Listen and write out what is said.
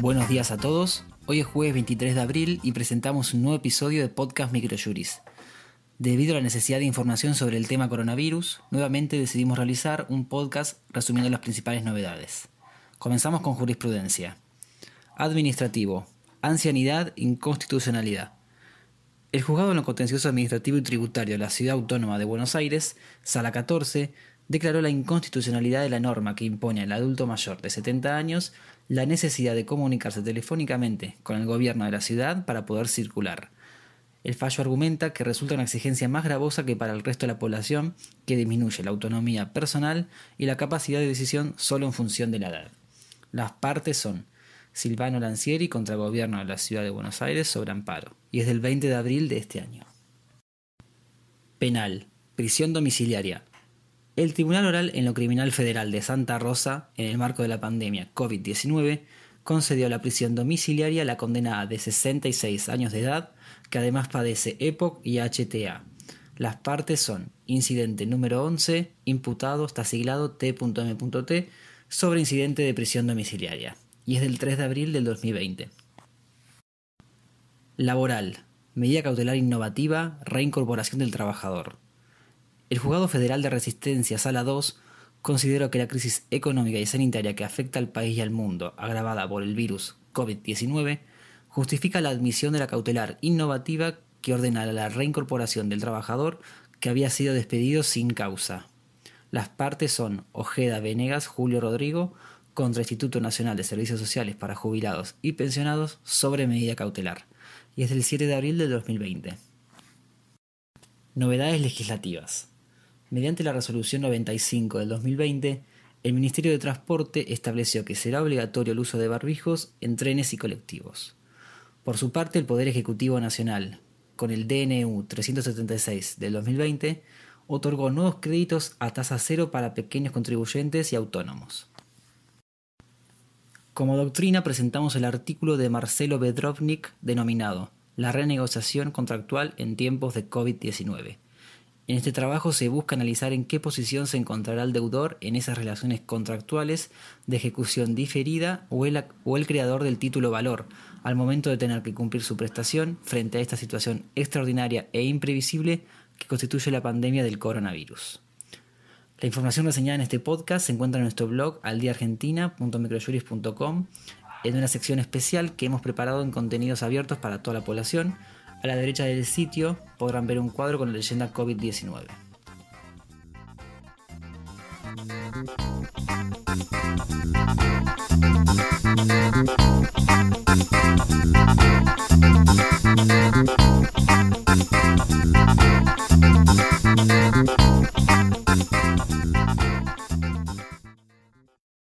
Buenos días a todos. Hoy es jueves 23 de abril y presentamos un nuevo episodio de Podcast Microjuris. Debido a la necesidad de información sobre el tema coronavirus, nuevamente decidimos realizar un podcast resumiendo las principales novedades. Comenzamos con jurisprudencia. Administrativo. Ancianidad, inconstitucionalidad. El juzgado en lo contencioso administrativo y tributario de la Ciudad Autónoma de Buenos Aires, Sala 14, declaró la inconstitucionalidad de la norma que impone al adulto mayor de 70 años la necesidad de comunicarse telefónicamente con el gobierno de la ciudad para poder circular. El fallo argumenta que resulta una exigencia más gravosa que para el resto de la población, que disminuye la autonomía personal y la capacidad de decisión solo en función de la edad. Las partes son Silvano Lancieri contra el gobierno de la ciudad de Buenos Aires sobre amparo, y es del 20 de abril de este año. Penal. Prisión domiciliaria. El Tribunal Oral en lo Criminal Federal de Santa Rosa, en el marco de la pandemia COVID-19, concedió la prisión domiciliaria a la condenada de 66 años de edad, que además padece EPOC y HTA. Las partes son incidente número 11, imputado, está siglado T.M.T, sobre incidente de prisión domiciliaria, y es del 3 de abril del 2020. Laboral. Medida cautelar innovativa, reincorporación del trabajador. El Juzgado Federal de Resistencia Sala 2 consideró que la crisis económica y sanitaria que afecta al país y al mundo, agravada por el virus COVID-19, justifica la admisión de la cautelar innovativa que ordena la reincorporación del trabajador que había sido despedido sin causa. Las partes son Ojeda Venegas Julio Rodrigo contra Instituto Nacional de Servicios Sociales para Jubilados y Pensionados sobre medida cautelar, y es del 7 de abril del 2020. Novedades legislativas. Mediante la resolución 95 del 2020, el Ministerio de Transporte estableció que será obligatorio el uso de barbijos en trenes y colectivos. Por su parte, el Poder Ejecutivo Nacional, con el DNU 376 del 2020, otorgó nuevos créditos a tasa cero para pequeños contribuyentes y autónomos. Como doctrina presentamos el artículo de Marcelo Bedrovnik denominado La renegociación contractual en tiempos de COVID-19 en este trabajo se busca analizar en qué posición se encontrará el deudor en esas relaciones contractuales de ejecución diferida o el, o el creador del título valor, al momento de tener que cumplir su prestación frente a esta situación extraordinaria e imprevisible que constituye la pandemia del coronavirus. La información reseñada en este podcast se encuentra en nuestro blog aldiaargentina.microjuris.com en una sección especial que hemos preparado en contenidos abiertos para toda la población a la derecha del sitio podrán ver un cuadro con la leyenda COVID-19.